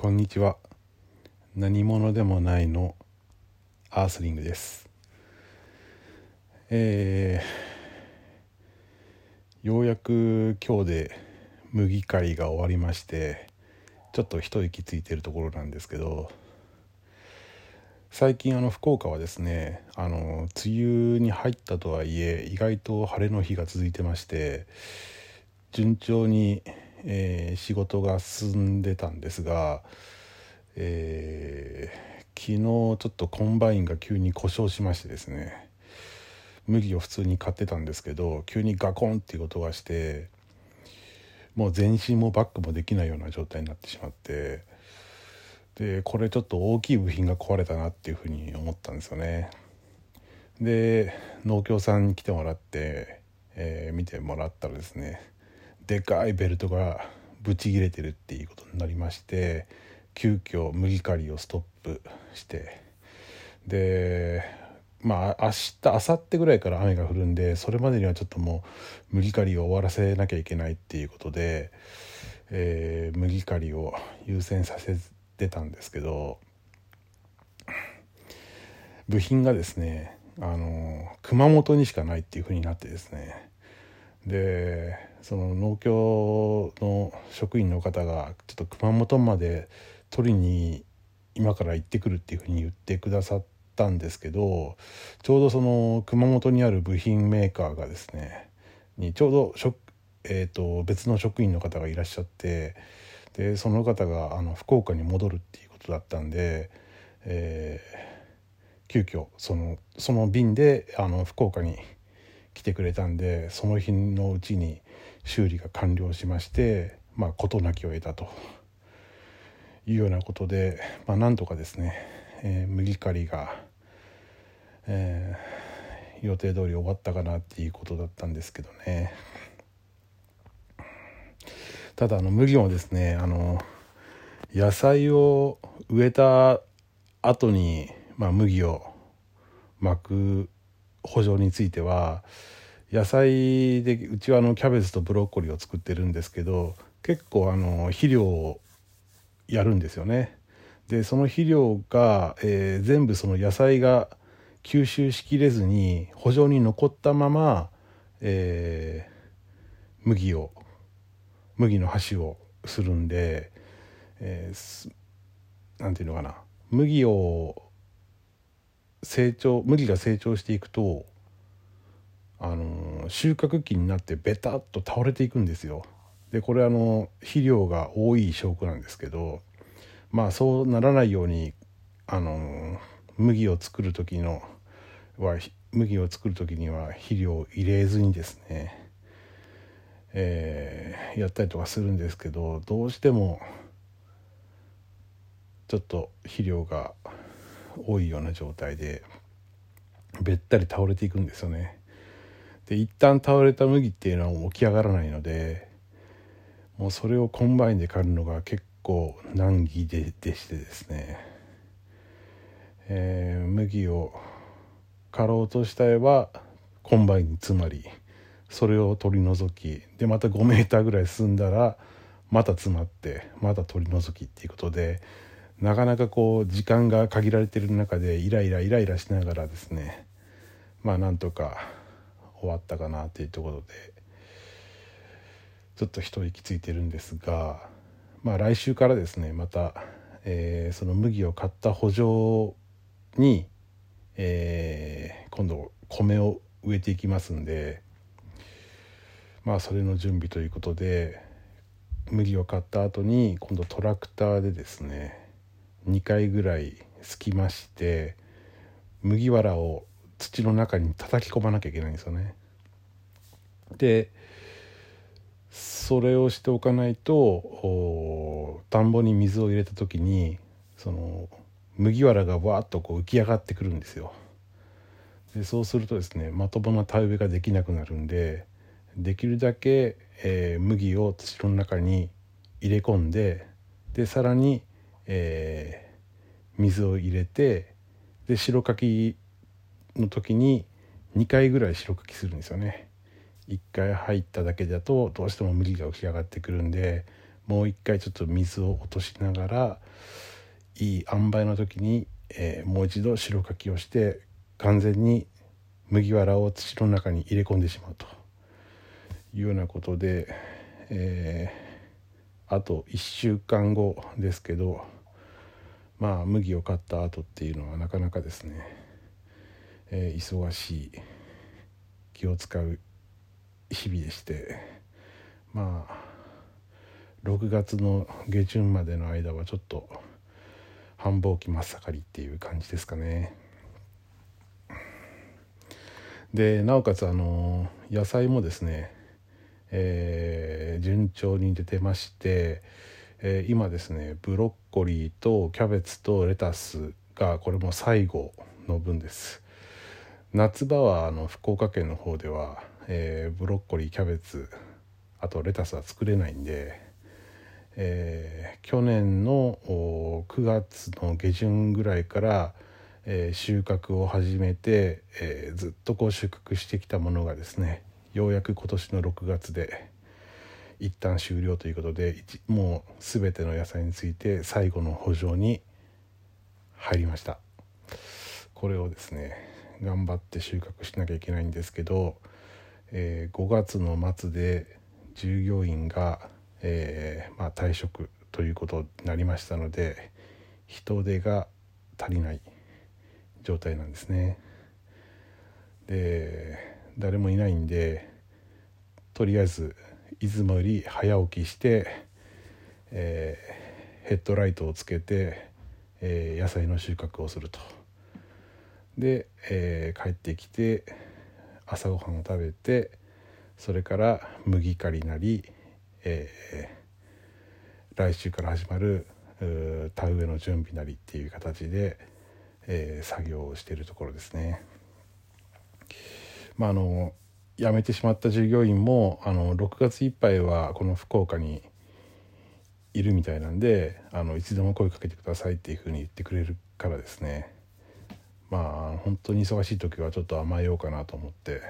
こんにちは。何者でもないのアースリングです。えー、ようやく今日で麦刈りが終わりましてちょっと一息ついてるところなんですけど最近あの福岡はですねあの梅雨に入ったとはいえ意外と晴れの日が続いてまして順調にえー、仕事が進んでたんですが、えー、昨日ちょっとコンバインが急に故障しましてですね麦を普通に刈ってたんですけど急にガコンっていう音がしてもう前進もバックもできないような状態になってしまってでこれちょっと大きい部品が壊れたなっていうふうに思ったんですよね。で農協さんに来てもらって、えー、見てもらったらですねでかいベルトがブチ切れてるっていうことになりまして急遽麦刈りをストップしてでまあ明日明後日ぐらいから雨が降るんでそれまでにはちょっともう麦刈りを終わらせなきゃいけないっていうことで、えー、麦刈りを優先させてたんですけど部品がですねあの熊本にしかないっていうふうになってですねでその農協の職員の方がちょっと熊本まで取りに今から行ってくるっていうふうに言ってくださったんですけどちょうどその熊本にある部品メーカーがですねにちょうどえーと、別の職員の方がいらっしゃってでその方があの福岡に戻るっていうことだったんで、えー、急遽そのその便であの福岡に来てくれたんでその日のうちに修理が完了しましてまあ事なきを得たと。いうようなことで、まあ、なんとかですね、えー、麦刈りが、えー、予定通り終わったかなっていうことだったんですけどね。ただあの麦もですねあの野菜を植えた後に、まあ、麦を巻く補助については野菜でうちはあのキャベツとブロッコリーを作ってるんですけど結構あの肥料をやるんですよね。でその肥料が、えー、全部その野菜が吸収しきれずに補助に残ったまま、えー、麦を麦の箸をするんで、えー、なんていうのかな麦を成長麦が成長していくとあの収穫期になってベタっと倒れていくんですよ。でこれあの肥料が多い証拠なんですけどまあそうならないようにあの麦を作る時のは麦を作る時には肥料を入れずにですね、えー、やったりとかするんですけどどうしてもちょっと肥料が多いような状態でべったり倒れていくんですよね。で一旦倒れた麦っていうのは起き上がらないのでもうそれをコンバインで刈るのが結構難儀でしてですね、えー、麦を刈ろうとしたらコンバインに詰まりそれを取り除いてまた5メーターぐらい進んだらまた詰まってまた取り除きっていうことでなかなかこう時間が限られてる中でイライライライラしながらですねまあなんとか終わったかなっていうところでちょっと一息ついてるんですがまあ来週からですねまた、えー、その麦を買った補助に、えー、今度米を植えていきますんでまあそれの準備ということで麦を買った後に今度トラクターでですね2回ぐらいすきまして麦わらを土の中に叩き込まなきゃいけないんですよね。でそれをしておかないと田んぼに水を入れた時にその麦わらがわーっとこう浮き上がってくるんですよ。でそうするとですねまともな田植えができなくなるんでできるだけ、えー、麦を土の中に入れ込んででさらに、えー、水を入れてで白かきの時に2回ぐらい白かきするんですよね。1回入っただけだとどうしても麦が浮き上がってくるんでもう一回ちょっと水を落としながらいい塩梅の時に、えー、もう一度白かきをして完全に麦わらを土の中に入れ込んでしまうというようなことで、えー、あと1週間後ですけどまあ麦を買った後っていうのはなかなかですね、えー、忙しい気を使う日々でしてまあ6月の下旬までの間はちょっと繁忙期真っ盛りっていう感じですかね。でなおかつあの野菜もですね、えー、順調に出てまして、えー、今ですねブロッコリーとキャベツとレタスがこれも最後の分です。夏場はあの福岡県の方では、えー、ブロッコリーキャベツあとレタスは作れないんで、えー、去年の9月の下旬ぐらいからえー、収穫を始めて、え、ずっとこう収穫してきたものがですねようやく今年の6月で一旦終了ということでもう全ての野菜について最後の補助に入りましたこれをですね頑張って収穫しなきゃいけないんですけど、えー、5月の末で従業員が、えー、まあ、退職ということになりましたので人手が足りない状態なんですね。で誰もいないんでとりあえずいつもより早起きして、えー、ヘッドライトをつけて、えー、野菜の収穫をすると。で、えー、帰ってきて朝ごはんを食べてそれから麦刈りなり、え来週から始まる田植えの準備なりっていう形で、えー、作業をしているところですね。まああの辞めてしまった従業員もあの6月いっぱいはこの福岡にいるみたいなんであのいつでも声かけてくださいっていうふうに言ってくれるからですねまあ本当に忙しい時はちょっと甘えようかなと思って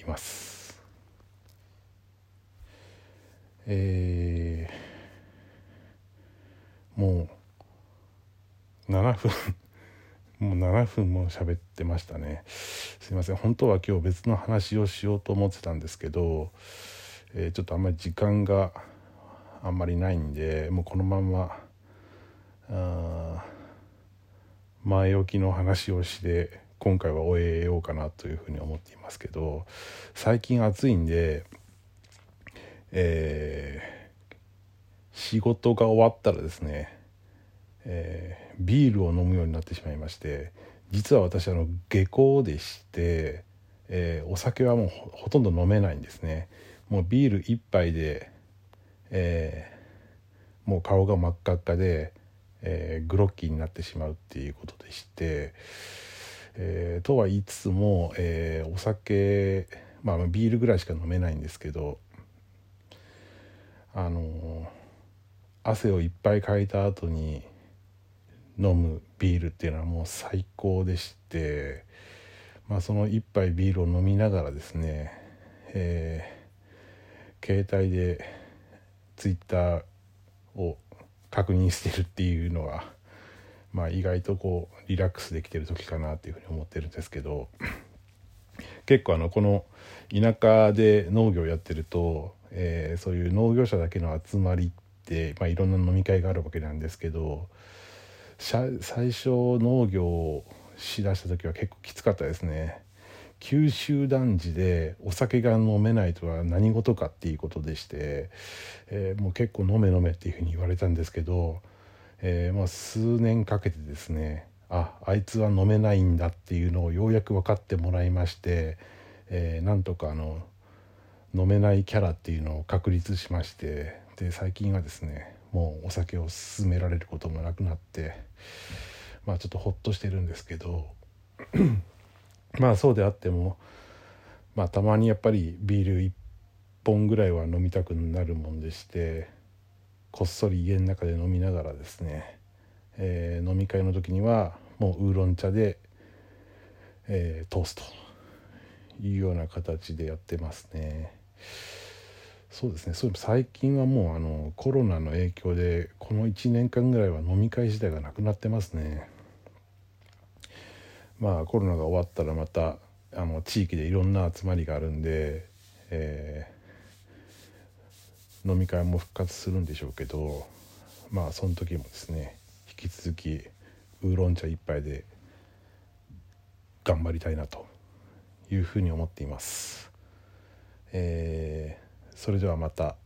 います。えー、もう7分もう7分も喋ってましたね。すいません。本当は今日別の話をしようと思ってたんですけど、えー、ちょっとあんまり時間があんまりないんでもうこのままあ前置きの話をして今回は終えようかなというふうに思っていますけど最近暑いんで、えー、仕事が終わったらですねえー、ビールを飲むようになってしまいまして実は私あの下校でして、えー、お酒はもうほとんど飲めないんですね。もうビール1杯で、えー、もう顔が真っ赤っかで、えー、グロッキーになってしまうっていうことでして、えー、とは言いつつも、えお酒まあビールぐらいしか飲めないんですけどあの汗をいっぱいかいた後に飲むビールっていうのはもう最高でして、まあ、その一杯ビールを飲みながらですね、えー、携帯でツイッターを確認してるっていうのは、まあ、意外とこうリラックスできてる時かなっていうふうに思ってるんですけど結構あのこの田舎で農業やってると、えー、そういう農業者だけの集まりって、まあ、いろんな飲み会があるわけなんですけど最初農業をしだした時は結構きつかったですね。九州男児でお酒が飲めないとは何事かっていうことでして、えー、もう結構飲め飲めっていうふうに言われたんですけど、えー、まあ数年かけてですねああいつは飲めないんだっていうのをようやく分かってもらいまして、えー、なんとかあの飲めないキャラっていうのを確立しましてで最近はですねもうお酒を勧められることもなくなってまあちょっとほっとしてるんですけど まあそうであってもまあたまにやっぱりビール1本ぐらいは飲みたくなるもんでしてこっそり家の中で飲みながらですね、えー、飲み会の時にはもうウーロン茶で、えー、トーストいうような形でやってますね。そうですねそう最近はもうあのコロナの影響でこの1年間ぐらいは飲み会自体がなくなってますねまあコロナが終わったらまたあの地域でいろんな集まりがあるんで、えー、飲み会も復活するんでしょうけどまあその時もですね引き続きウーロン茶一杯で頑張りたいなというふうに思っています。えーそれではまた。